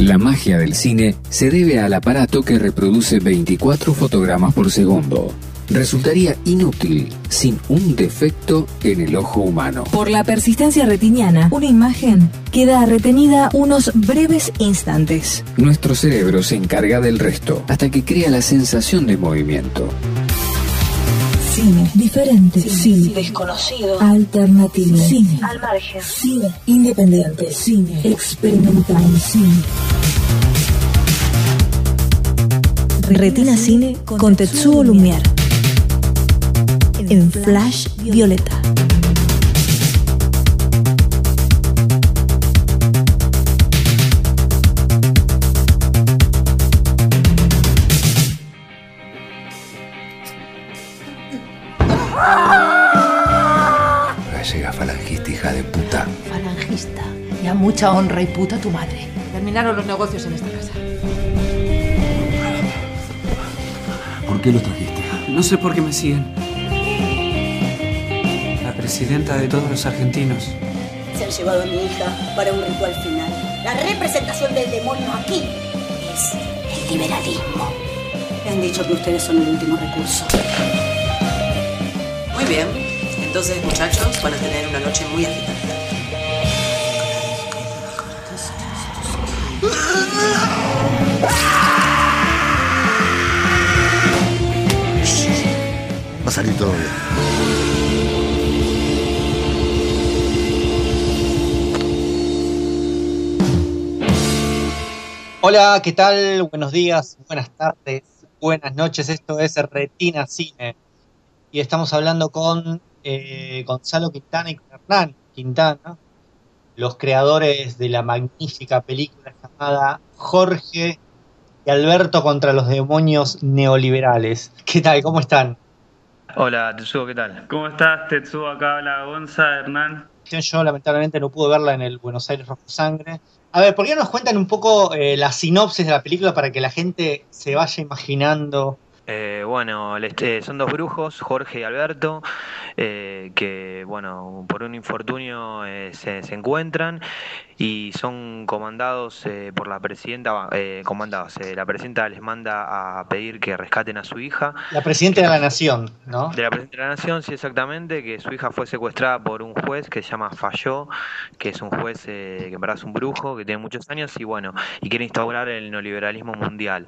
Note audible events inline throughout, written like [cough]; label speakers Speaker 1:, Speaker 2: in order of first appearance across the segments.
Speaker 1: La magia del cine se debe al aparato que reproduce 24 fotogramas por segundo. Resultaría inútil sin un defecto en el ojo humano.
Speaker 2: Por la persistencia retiniana, una imagen queda retenida unos breves instantes.
Speaker 1: Nuestro cerebro se encarga del resto hasta que crea la sensación de movimiento.
Speaker 2: Cine diferente, cine, desconocido, alternativo, cine al margen, cine independiente, cine experimental, cine. Retina Cine con Tetsuo Lumière en Flash Violeta.
Speaker 3: Mucha honra y puta tu madre. Terminaron los negocios en esta casa.
Speaker 4: ¿Por qué los trajiste?
Speaker 5: No sé por qué me siguen. La presidenta de todos los argentinos.
Speaker 6: Se han llevado a mi hija para un ritual final. La representación del demonio aquí es el liberalismo. Me han dicho que ustedes son el último recurso.
Speaker 7: Muy bien. Entonces, muchachos, van a tener una noche muy agitada.
Speaker 8: Va a salir todo bien.
Speaker 9: Hola, ¿qué tal? Buenos días, buenas tardes, buenas noches. Esto es Retina Cine. Y estamos hablando con eh, Gonzalo Quintana y con Hernán Quintana, los creadores de la magnífica película llamada Jorge y Alberto contra los demonios neoliberales. ¿Qué tal? ¿Cómo están?
Speaker 10: Hola, Tetsuo, ¿qué tal? ¿Cómo estás, Tetsuo? Acá habla Gonza, Hernán.
Speaker 9: Yo lamentablemente no pude verla en el Buenos Aires Rojo Sangre. A ver, ¿por qué no nos cuentan un poco eh, la sinopsis de la película para que la gente se vaya imaginando?
Speaker 10: Eh, bueno, este, son dos brujos, Jorge y Alberto, eh, que, bueno, por un infortunio eh, se, se, encuentran y son comandados eh, por la presidenta, eh, comandados, la presidenta les manda a pedir que rescaten a su hija.
Speaker 9: La presidenta de la nación, ¿no?
Speaker 10: De la presidenta de la nación, sí, exactamente, que su hija fue secuestrada por un juez que se llama Falló, que es un juez que en verdad es un brujo, que tiene muchos años y, bueno, y quiere instaurar el neoliberalismo mundial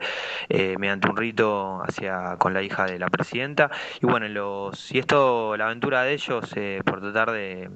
Speaker 10: mediante un rito hacia con la hija de la presidenta. Y bueno, los y esto, la aventura de ellos eh, por tratar de,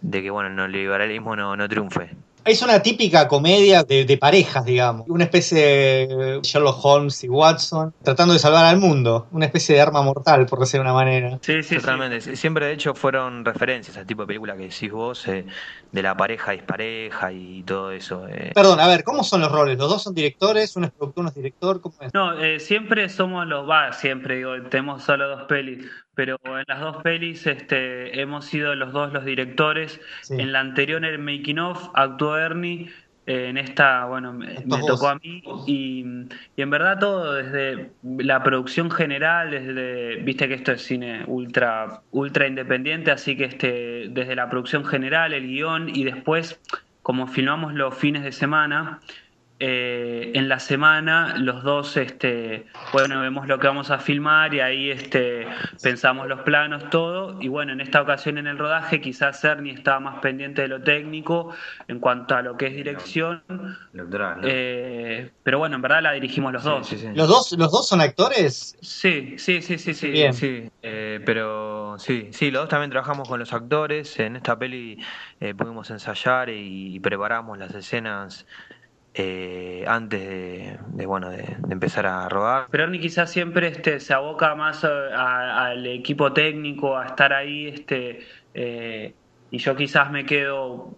Speaker 10: de que bueno, el neoliberalismo no, no triunfe.
Speaker 9: Es una típica comedia de, de, parejas, digamos. Una especie de Sherlock Holmes y Watson tratando de salvar al mundo. Una especie de arma mortal, por decir de una manera.
Speaker 10: Sí, sí, totalmente. Sí. Siempre, de hecho, fueron referencias al tipo de película que decís vos, eh, de la pareja dispareja y todo eso. Eh.
Speaker 9: Perdón, a ver, ¿cómo son los roles? ¿Los dos son directores? ¿Uno es productor, uno es director? ¿Cómo es?
Speaker 10: No, eh, siempre somos los, va, siempre digo, tenemos solo dos pelis pero en las dos pelis este, hemos sido los dos los directores. Sí. En la anterior, en el Making of, actuó Ernie. Eh, en esta, bueno, me, me tocó a mí. Y, y, en verdad todo, desde la producción general, desde, viste que esto es cine ultra, ultra independiente, así que este, desde la producción general, el guion y después, como filmamos los fines de semana, eh, en la semana los dos, este, bueno, vemos lo que vamos a filmar y ahí este, pensamos los planos, todo. Y bueno, en esta ocasión en el rodaje quizás Cerny estaba más pendiente de lo técnico en cuanto a lo que es dirección. Eh, pero bueno, en verdad la dirigimos los dos.
Speaker 9: ¿Los dos. ¿Los dos son actores?
Speaker 10: Sí, sí, sí, sí, sí.
Speaker 11: Bien. Sí, eh, pero sí, sí, los dos también trabajamos con los actores. En esta peli pudimos ensayar y preparamos las escenas eh, antes de, bueno de, empezar a rodar.
Speaker 10: Pero Ernie quizás siempre este, se aboca más al equipo técnico, a estar ahí, este, eh, y yo quizás me quedo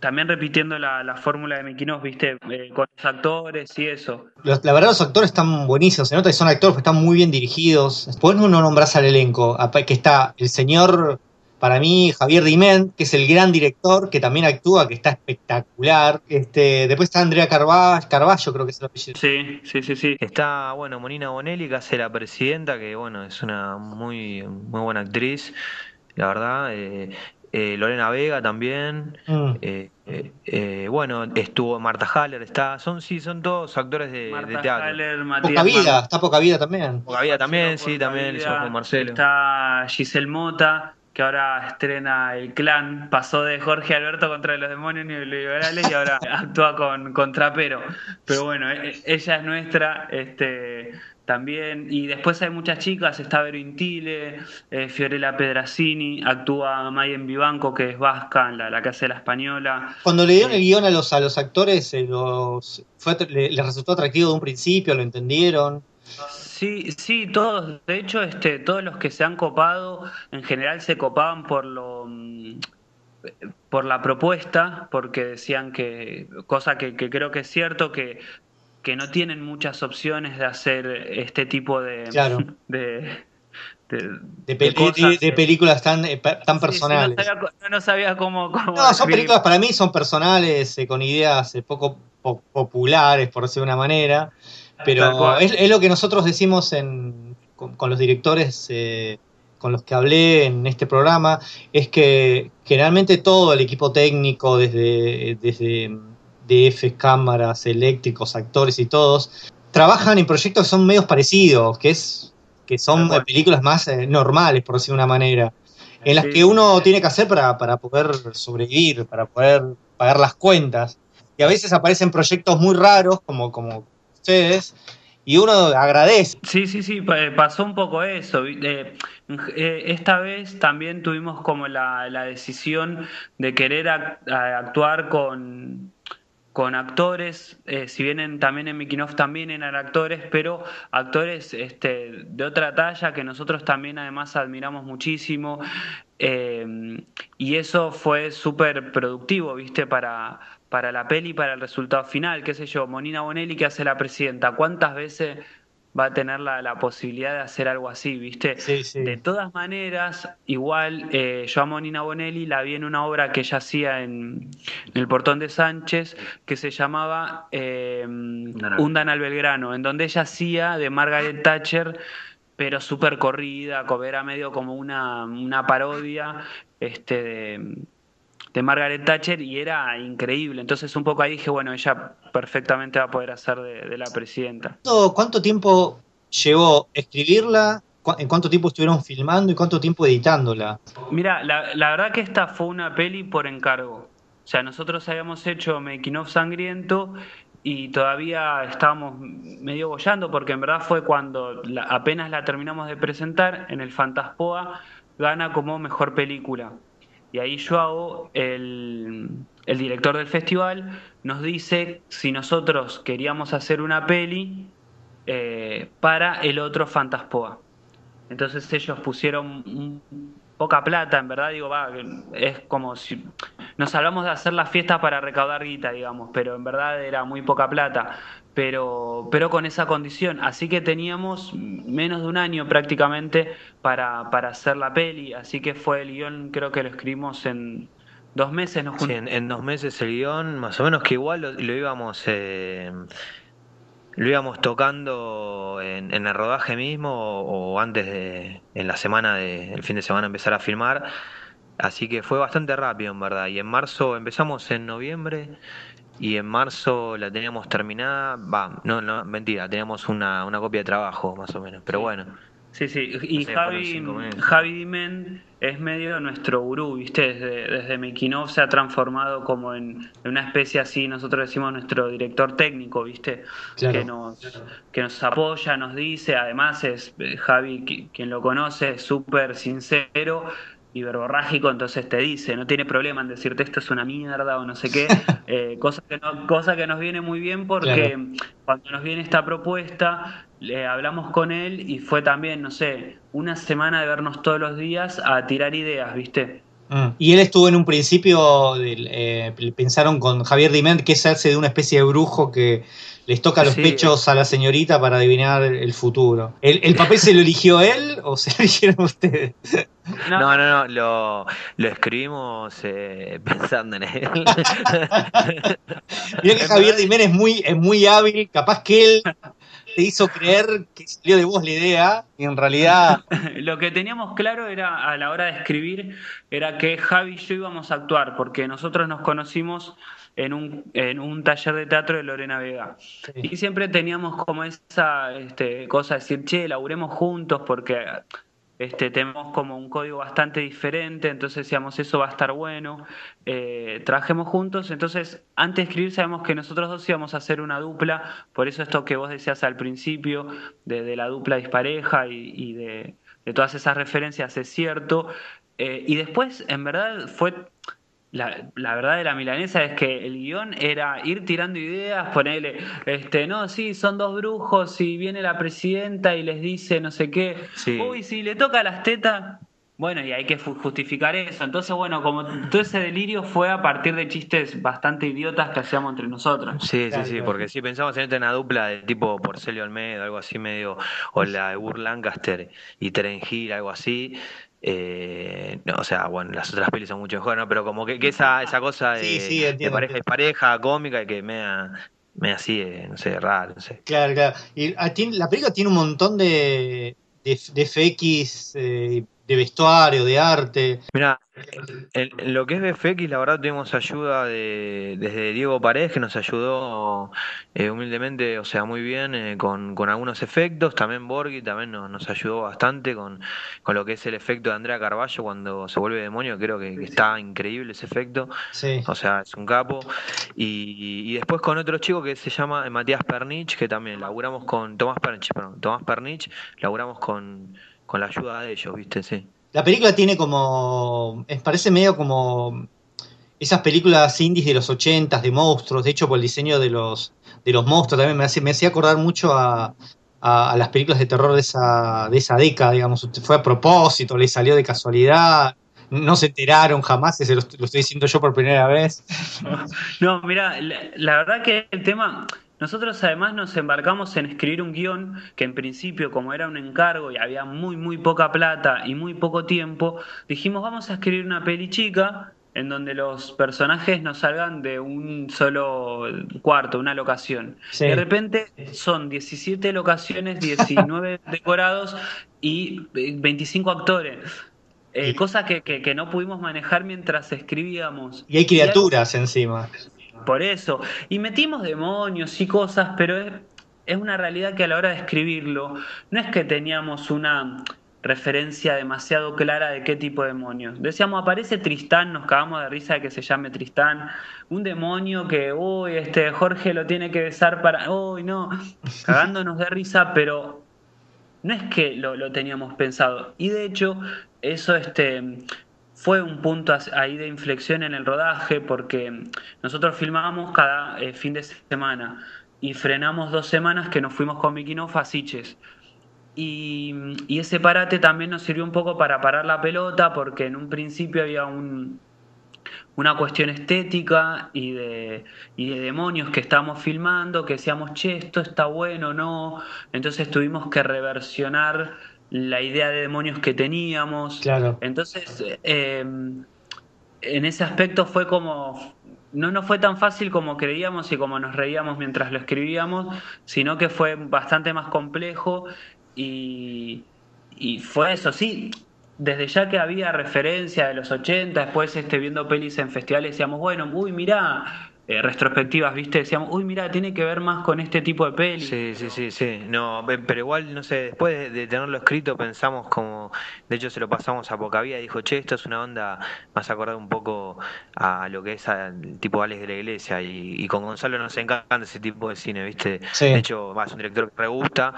Speaker 10: también repitiendo la, fórmula de Mequinos, viste, eh, con los actores y eso.
Speaker 9: la verdad los actores están buenísimos, se nota que son actores que están muy bien dirigidos. Después uno nombras al elenco, que está el señor para mí, Javier Diment, que es el gran director, que también actúa, que está espectacular. Este, después está Andrea Carvalho, Carballo, creo que es el apellido.
Speaker 10: Sí, sí, sí, sí.
Speaker 11: Está, bueno, Monina Bonelli, que hace la presidenta, que bueno, es una muy, muy buena actriz, la verdad. Eh, eh, Lorena Vega también. Mm. Eh, bueno, estuvo Marta Haller, está, son sí, son todos actores de, teatro.
Speaker 9: Haller, poca vida, está poca vida también.
Speaker 11: Poca vida también, sí, también, Marcelo.
Speaker 10: Está Giselle Mota que ahora estrena El Clan, pasó de Jorge Alberto contra los demonios neoliberales y ahora [laughs] actúa con, con Trapero. Pero bueno, e, e, ella es nuestra, este también, y después hay muchas chicas, está Vero Intile, eh, Fiorella Pedrazzini, actúa Mayen Vivanco, que es vasca, la, la que hace la española.
Speaker 9: Cuando le dieron el guion a los, a los actores, eh, los, fue, les resultó atractivo de un principio, lo entendieron.
Speaker 10: Sí, sí, todos, de hecho, este, todos los que se han copado, en general se copaban por lo mm, por la propuesta, porque decían que, cosa que, creo que es cierto, que, que no tienen muchas opciones de hacer este tipo de, [laughs]
Speaker 9: de, de, películas tan, eh, tan personales.
Speaker 10: no, sabía, cómo,
Speaker 9: No, son películas para mí, son personales, eh, con ideas eh, poco populares, por decir de una manera. Pero es, lo que nosotros decimos con, los directores eh, con los que hablé en este programa, es que generalmente todo el equipo técnico, desde, desde DF, cámaras, eléctricos, actores y todos, trabajan en proyectos que son medios parecidos, que, es, que son películas más eh, normales, por decir de una manera, en las que uno tiene que hacer para, para poder sobrevivir, para poder pagar las cuentas. Y a veces aparecen proyectos muy raros, como, como y uno agradece.
Speaker 10: Sí, sí, sí, pasó un poco eso. Eh, esta vez también tuvimos como la, decisión de querer actuar con, con actores, eh, si vienen también en Mickey también eran actores, pero actores este, de otra talla que nosotros también además admiramos muchísimo. Eh, y eso fue súper productivo, ¿viste? Para, para la peli, para el resultado final, qué sé yo, Monina Bonelli que hace la presidenta, ¿cuántas veces va a tener la, posibilidad de hacer algo así, viste? De todas maneras, igual eh, yo a Monina Bonelli la vi en una obra que ella hacía en, el Portón de Sánchez, que se llamaba eh, Un al Belgrano, en donde ella hacía de Margaret Thatcher pero súper corrida, era medio como una, una parodia este, de, de Margaret Thatcher y era increíble. Entonces un poco ahí dije, bueno, ella perfectamente va a poder hacer de, la presidenta.
Speaker 9: ¿Cuánto tiempo llevó escribirla? ¿En cuánto tiempo estuvieron filmando y cuánto tiempo editándola?
Speaker 10: Mira, la, verdad que esta fue una peli por encargo. O sea, nosotros habíamos hecho Making of Sangriento y todavía estábamos medio bollando porque en verdad fue cuando apenas la terminamos de presentar en el Fantaspoa, gana como mejor película. Y ahí Joao, el, el director del festival, nos dice si nosotros queríamos hacer una peli eh, para el otro Fantaspoa. Entonces ellos pusieron poca plata, en verdad, digo, va, es como si nos hablamos de hacer la fiesta para recaudar guita, digamos, pero en verdad era muy poca plata, pero, pero con esa condición. Así que teníamos menos de un año prácticamente para, para hacer la peli, así que fue el guion, creo que lo escribimos en dos meses.
Speaker 11: Nos sí, en, dos meses el guion, más o menos que igual lo, íbamos... Eh, lo íbamos tocando en, el rodaje mismo o, antes de, en la semana, de, el fin de semana empezar a filmar. Así que fue bastante rápido en verdad. Y en marzo empezamos en noviembre y en marzo la teníamos terminada, va, no, no, mentira, teníamos una, una copia de trabajo más o menos, pero bueno.
Speaker 10: Sí, sí, y Javi, Javi Dimen es medio nuestro gurú, ¿viste? Desde, desde Mikinov se ha transformado como en, una especie así, nosotros decimos nuestro director técnico, ¿viste? Que, nos, que nos apoya, nos dice, además es eh, Javi, quien lo conoce, es súper sincero y verborrágico, entonces te dice, no tiene problema en decirte esto es una mierda o no sé qué, [laughs] eh, cosa, que cosa que nos viene muy bien porque cuando nos viene esta propuesta le hablamos con él y fue también, no sé, una semana de vernos todos los días a tirar ideas, ¿viste?
Speaker 9: Mm. Y él estuvo en un principio, eh, pensaron con Javier Diment que es hace de una especie de brujo que les toca los pechos a la señorita para adivinar el futuro. ¿El, papel se lo eligió él o se lo [laughs] eligieron ustedes?
Speaker 11: No, no, no, lo, lo escribimos eh, [laughs] pensando en él. [laughs]
Speaker 9: Mira que Javier Diment es muy, es muy hábil, capaz que él te hizo creer que salió de vos la idea y en realidad... [laughs]
Speaker 10: Lo que teníamos claro era a la hora de escribir era que Javi y yo íbamos a actuar porque nosotros nos conocimos en un, en un taller de teatro de Lorena Vega. Y siempre teníamos como esa este, cosa de decir, che, laburemos juntos porque este, tenemos como un código bastante diferente, entonces decíamos, eso va a estar bueno, eh, trabajemos juntos, entonces antes de escribir sabemos que nosotros dos íbamos a hacer una dupla, por eso esto que vos decías al principio, de, la dupla dispareja y, de, todas esas referencias es cierto, eh, y después en verdad fue la, la, verdad de la milanesa es que el guion era ir tirando ideas, ponerle, este, no, sí, son dos brujos y viene la presidenta y les dice no sé qué, uy, si le toca las tetas, bueno, y hay que justificar eso. Entonces, bueno, como todo ese delirio fue a partir de chistes bastante idiotas que hacíamos entre nosotros.
Speaker 11: Sí, sí, sí, porque si pensamos en una dupla de tipo Porcelio Almeida, algo así medio, o la de Burr Lancaster y Terengil, algo así, eh, no, o sea, bueno, las otras pelis son mucho mejor, ¿no? Pero como que, esa, esa cosa de, pareja y pareja cómica que me me así, no sé, raro, no sé.
Speaker 9: Claro, claro. Y ah, la película tiene un montón de, de, de FX eh, de vestuario, de arte.
Speaker 11: Mira, en, lo que es BFX, la verdad tuvimos ayuda de, desde Diego Paredes, que nos ayudó eh, humildemente, o sea, muy bien eh, con, algunos efectos. También Borghi también nos, ayudó bastante con, lo que es el efecto de Andrea Carballo cuando se vuelve demonio. Creo que, está increíble ese efecto. O sea, es un capo. Y, después con otro chico que se llama Matías Pernich, que también laburamos con Tomás Pernich, perdón, Tomás Pernich, laburamos con con la ayuda de ellos, ¿viste? Sí.
Speaker 9: La película tiene como. parece medio como. Esas películas indies de los 80 de monstruos. De hecho, por el diseño de los, de los monstruos también me, hace, me hacía acordar mucho a, las películas de terror de esa, de esa década, digamos. Fue a propósito, le salió de casualidad. No se enteraron jamás, se lo, estoy diciendo yo por primera vez. [laughs]
Speaker 10: No, mira, la verdad que el tema nosotros además nos embarcamos en escribir un guion que en principio, como era un encargo y había muy, muy poca plata y muy poco tiempo, dijimos vamos a escribir una peli chica en donde los personajes no salgan de un solo cuarto, una locación. De repente son 17 locaciones, 19 [laughs] decorados y 25 actores. Eh, cosa que, que, no pudimos manejar mientras escribíamos.
Speaker 9: Y hay criaturas encima
Speaker 10: por eso. Y metimos demonios y cosas, pero es, una realidad que a la hora de escribirlo, no es que teníamos una referencia demasiado clara de qué tipo de demonios. Decíamos, aparece Tristán, nos cagamos de risa de que se llame Tristán, un demonio que, uy, este Jorge lo tiene que besar para, uy, no, cagándonos de risa, pero no es que lo, lo teníamos pensado. Y de hecho, eso este, fue un punto ahí de inflexión en el rodaje porque nosotros filmábamos cada eh, fin de semana y frenamos dos semanas que nos fuimos con Mikino a Y, y, ese parate también nos sirvió un poco para parar la pelota porque en un principio había un, una cuestión estética y de, y de demonios que estábamos filmando, que decíamos, che, esto está bueno, no. Entonces tuvimos que reversionar la idea de demonios que teníamos.
Speaker 9: Claro.
Speaker 10: Entonces, em, en ese aspecto fue como. No nos fue tan fácil como creíamos y como nos reíamos mientras lo escribíamos, sino que fue bastante más complejo y, y fue eso, sí. Desde ya que había referencia de los 80, después este, viendo pelis en festivales, decíamos, bueno, uy, mirá, eh, retrospectivas, ¿viste? Decíamos, uy, mira, tiene que ver más con este tipo de peli.
Speaker 11: Sí, sí, sí, sí. No, pero igual, no sé, después de, tenerlo escrito pensamos como, de hecho se lo pasamos a Pocavía y dijo, che, esto es una onda más acordada un poco a lo que es el tipo Alex de la Iglesia y, con Gonzalo nos encanta ese tipo de cine, ¿viste? De hecho, es un director que me gusta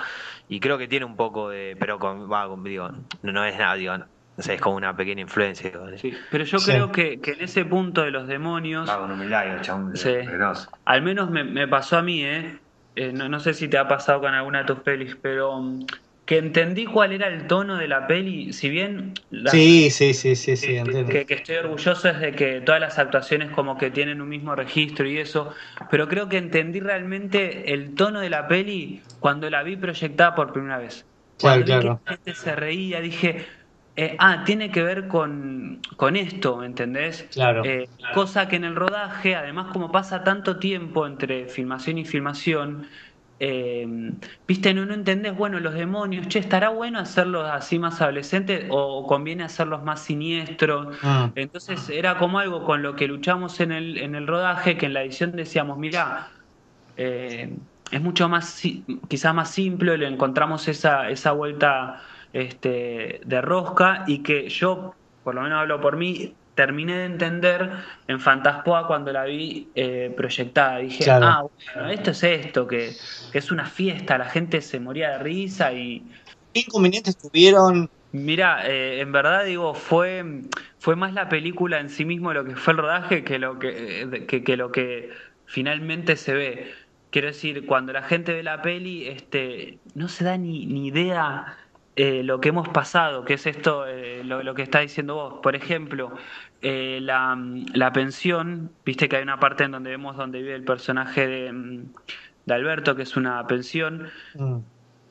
Speaker 11: y creo que tiene un poco de, pero con, va, digo, no, no es nada, digo, o sea, es como una pequeña influencia.
Speaker 10: Sí, pero yo creo que, que, en ese punto de los demonios.
Speaker 11: Va con humildad, chabón, sí,
Speaker 10: al menos me, me, pasó a mí, ¿eh? eh no, no, sé si te ha pasado con alguna de tus pelis, pero um, que entendí cuál era el tono de la peli. Si bien.
Speaker 9: sí, sí, sí, sí, sí,
Speaker 10: entiendo. Que, que, estoy orgulloso es de que todas las actuaciones como que tienen un mismo registro y eso. Pero creo que entendí realmente el tono de la peli cuando la vi proyectada por primera vez.
Speaker 9: Cuando claro,
Speaker 10: la gente se reía, dije eh, ah, tiene que ver con, esto, ¿me entendés?
Speaker 9: Claro,
Speaker 10: eh, Cosa que en el rodaje, además como pasa tanto tiempo entre filmación y filmación, eh, viste, no, no entendés, bueno, los demonios, che, ¿estará bueno hacerlos así más adolescentes o conviene hacerlos más siniestros? Ah. Entonces era como algo con lo que luchamos en el, en el rodaje, que en la edición decíamos, mira, es mucho más, quizás más simple, le encontramos esa, esa vuelta este, de rosca y que yo, por lo menos hablo por mí, terminé de entender en Fantaspoa cuando la vi eh, proyectada. Dije, ah, bueno, esto es esto, que, es una fiesta, la gente se moría de risa y...
Speaker 9: ¿Qué inconvenientes tuvieron?
Speaker 10: Mira, eh, en verdad digo, fue, fue más la película en sí mismo lo que fue el rodaje que lo que, que, lo que finalmente se ve. Quiero decir, cuando la gente ve la peli, este, no se da ni, ni idea eh, lo que hemos pasado, que es esto, eh, lo, que está diciendo vos. Por ejemplo, eh, la, la, pensión, viste que hay una parte en donde vemos donde vive el personaje de, mm, de Alberto, que es una pensión, mm.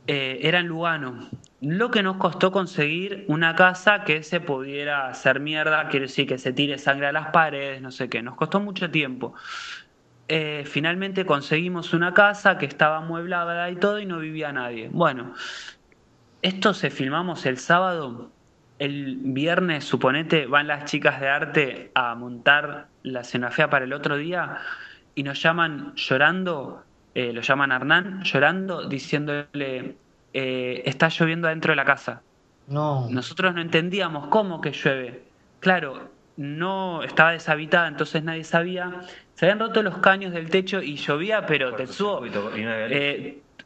Speaker 10: era en Lugano. Lo que nos costó conseguir una casa que se pudiera hacer mierda, quiere decir que se tire sangre a las paredes, no sé qué, nos costó mucho tiempo. finalmente conseguimos una casa que estaba amueblada y todo y no vivía nadie. Bueno, esto se filmamos el sábado. El viernes, suponete, van las chicas de arte a montar la escenografía para el otro día y nos llaman llorando, eh, lo llaman Hernán, llorando, diciéndole, eh, está lloviendo adentro de la casa.
Speaker 9: No.
Speaker 10: Nosotros no entendíamos cómo que llueve. Claro, no estaba deshabitada, entonces nadie sabía. Se habían roto los caños del techo y llovía, pero Tetsuo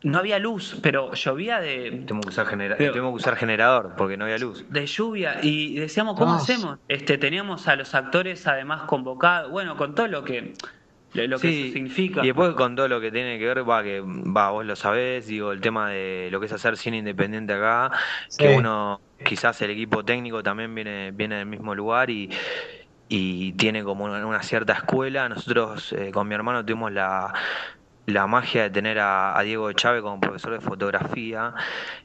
Speaker 10: no había luz, pero llovía de.
Speaker 11: Tengo que usar, que usar generador porque no había luz.
Speaker 10: De lluvia. Y decíamos, ¿cómo hacemos? Este, teníamos a los actores además convocados, bueno, con todo lo que. Lo que significa.
Speaker 11: Y después con todo lo que tiene que ver, va, que va, vos lo sabés, digo, el tema de lo que es hacer cine independiente acá, que uno, quizás el equipo técnico también viene, viene del mismo lugar y, y tiene como una, cierta escuela. Nosotros eh, con mi hermano tuvimos la, la magia de tener a, Diego Chávez como profesor de fotografía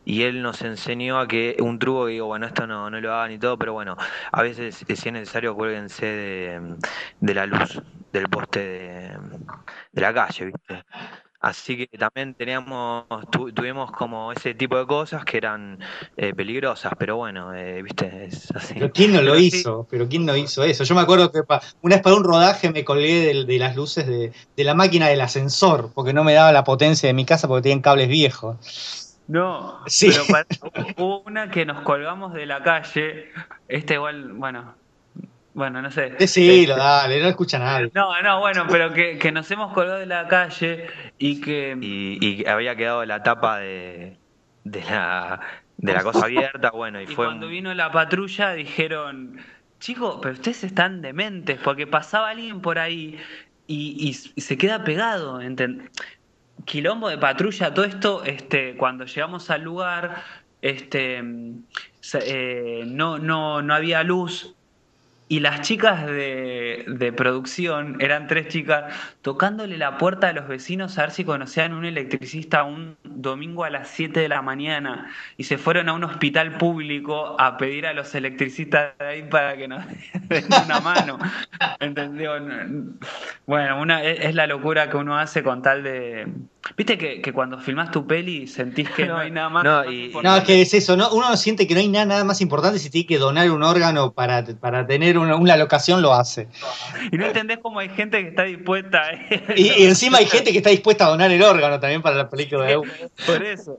Speaker 11: y él nos enseñó a que un truco digo, bueno, esto no, no lo hagan y todo, pero bueno, a veces si es necesario cuélguense de, de la luz del poste de, de la calle, ¿viste? Así que también teníamos, tuvimos como ese tipo de cosas que eran eh, peligrosas, pero bueno, eh, viste, es así.
Speaker 9: Pero ¿quién no lo hizo? Pero ¿quién no hizo eso? Yo me acuerdo que una vez para un rodaje me colgué de, las luces de, la máquina del ascensor, porque no me daba la potencia de mi casa porque tienen cables viejos.
Speaker 10: No, sí. pero hubo una que nos colgamos de la calle, este igual, bueno, bueno, no sé.
Speaker 9: Decilo, este, dale, no escucha nadie.
Speaker 10: No, no, bueno, pero que, que, nos hemos colgado de la calle y que.
Speaker 11: Y, había quedado la tapa de, de, la, de la cosa abierta, bueno, y, [laughs] y fue.
Speaker 10: Cuando vino la patrulla dijeron. Chicos, pero ustedes están dementes, porque pasaba alguien por ahí y, y se queda pegado. Quilombo de patrulla, todo esto, este, cuando llegamos al lugar, este, eh, no, no, no había luz, y las chicas de, producción, eran tres chicas, tocándole la puerta a los vecinos a ver si conocían un electricista un domingo a las 7 de la mañana y se fueron a un hospital público a pedir a los electricistas de ahí para que nos [laughs] den una mano. ¿Entendió? Bueno, una, es, la locura que uno hace con tal de. Viste que, cuando filmás tu peli sentís que no, hay nada más.
Speaker 9: No, no, es que es eso, ¿no? Uno siente que no hay nada, más importante si tiene que donar un órgano para, para tener una, una, locación, lo hace.
Speaker 10: Y no entendés cómo hay gente que está dispuesta.
Speaker 9: Y, encima hay gente que está dispuesta a donar el órgano también para la película de
Speaker 10: Por eso.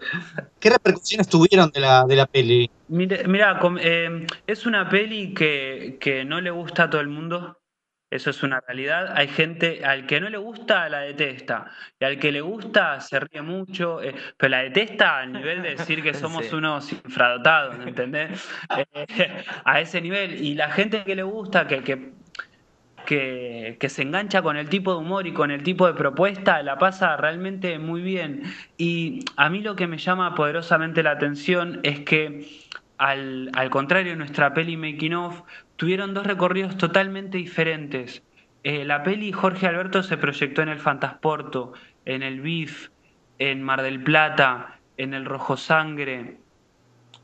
Speaker 9: ¿Qué repercusiones tuvieron de la, de la peli?
Speaker 10: Mira, eh, es una peli que, que no le gusta a todo el mundo eso es una realidad. Hay gente al que no le gusta, la detesta. Y al que le gusta, se ríe mucho. Eh, pero la detesta al nivel de decir que [laughs] somos unos infradotados, ¿entendés? [laughs] Eh, a ese nivel. Y la gente que le gusta, que, que, que, se engancha con el tipo de humor y con el tipo de propuesta, la pasa realmente muy bien. Y a mí lo que me llama poderosamente la atención es que al, al, contrario, nuestra peli Making Off tuvieron dos recorridos totalmente diferentes. Eh, la peli Jorge Alberto se proyectó en el Fantasporto, en el BIF, en Mar del Plata, en el Rojo Sangre.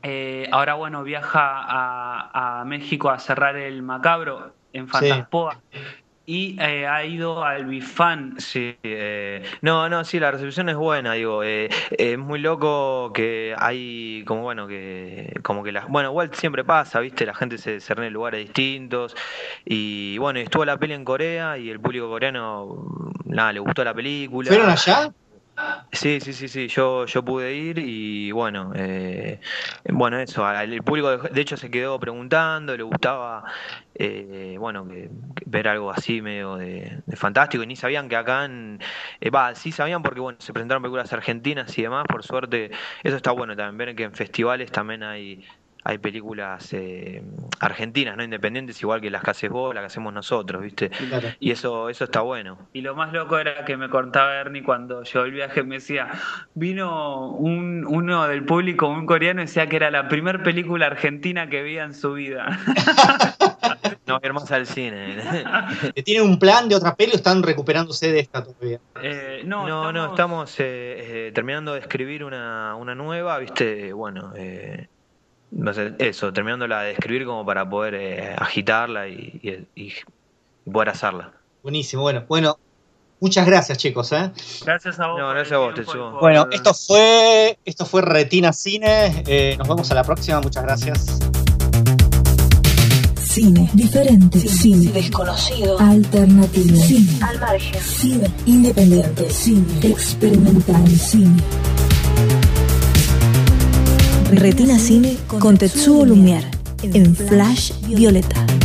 Speaker 10: Eh, ahora, bueno, viaja a, a, México a cerrar el Macabro en Fantaspoa y eh, ha ido al Bifan.
Speaker 11: Sí, eh, no, no, sí, la recepción es buena, digo, eh, es muy loco que hay como bueno que como que la, bueno, igual siempre pasa, ¿viste? La gente se, se en lugares distintos y bueno, estuvo la peli en Corea y el público coreano nada, le gustó la película.
Speaker 9: ¿Fueron allá?
Speaker 11: Sí, sí, sí, sí, yo, yo pude ir y bueno, eh, bueno, eso, el público de hecho se quedó preguntando, le gustaba, eh, bueno, ver algo así medio de, fantástico y ni sabían que acá, en, eh, va, sí sabían porque bueno, se presentaron películas argentinas y demás, por suerte, eso está bueno también, ver que en festivales también hay hay películas eh, argentinas, no independientes, igual que las que haces vos, las que hacemos nosotros, ¿viste? Y eso, eso está bueno.
Speaker 10: Y lo más loco era que me contaba Ernie cuando yo el viaje, me decía, vino un, uno del público, un coreano, y decía que era la primera película argentina que veía en su vida. [laughs]
Speaker 11: no ir más al cine.
Speaker 9: ¿Tienen un plan de otra peli o están recuperándose de esta todavía?
Speaker 11: Eh, no, no, estamos, no, estamos eh, terminando de escribir una, una nueva, ¿viste? Bueno, eh, eso, terminándola de escribir como para poder eh, agitarla y, poder hacerla.
Speaker 9: Buenísimo, bueno, bueno, muchas gracias chicos, ¿eh?
Speaker 10: Gracias a vos.
Speaker 11: No, gracias a vos,
Speaker 9: Bueno, esto fue, esto fue Retina Cine, eh, nos vemos a la próxima, muchas gracias.
Speaker 2: Cine diferente, cine desconocido, alternativo, cine al margen, cine independiente, cine experimental, cine. Retina Cine con Tetsuo Lumière en Flash Violeta.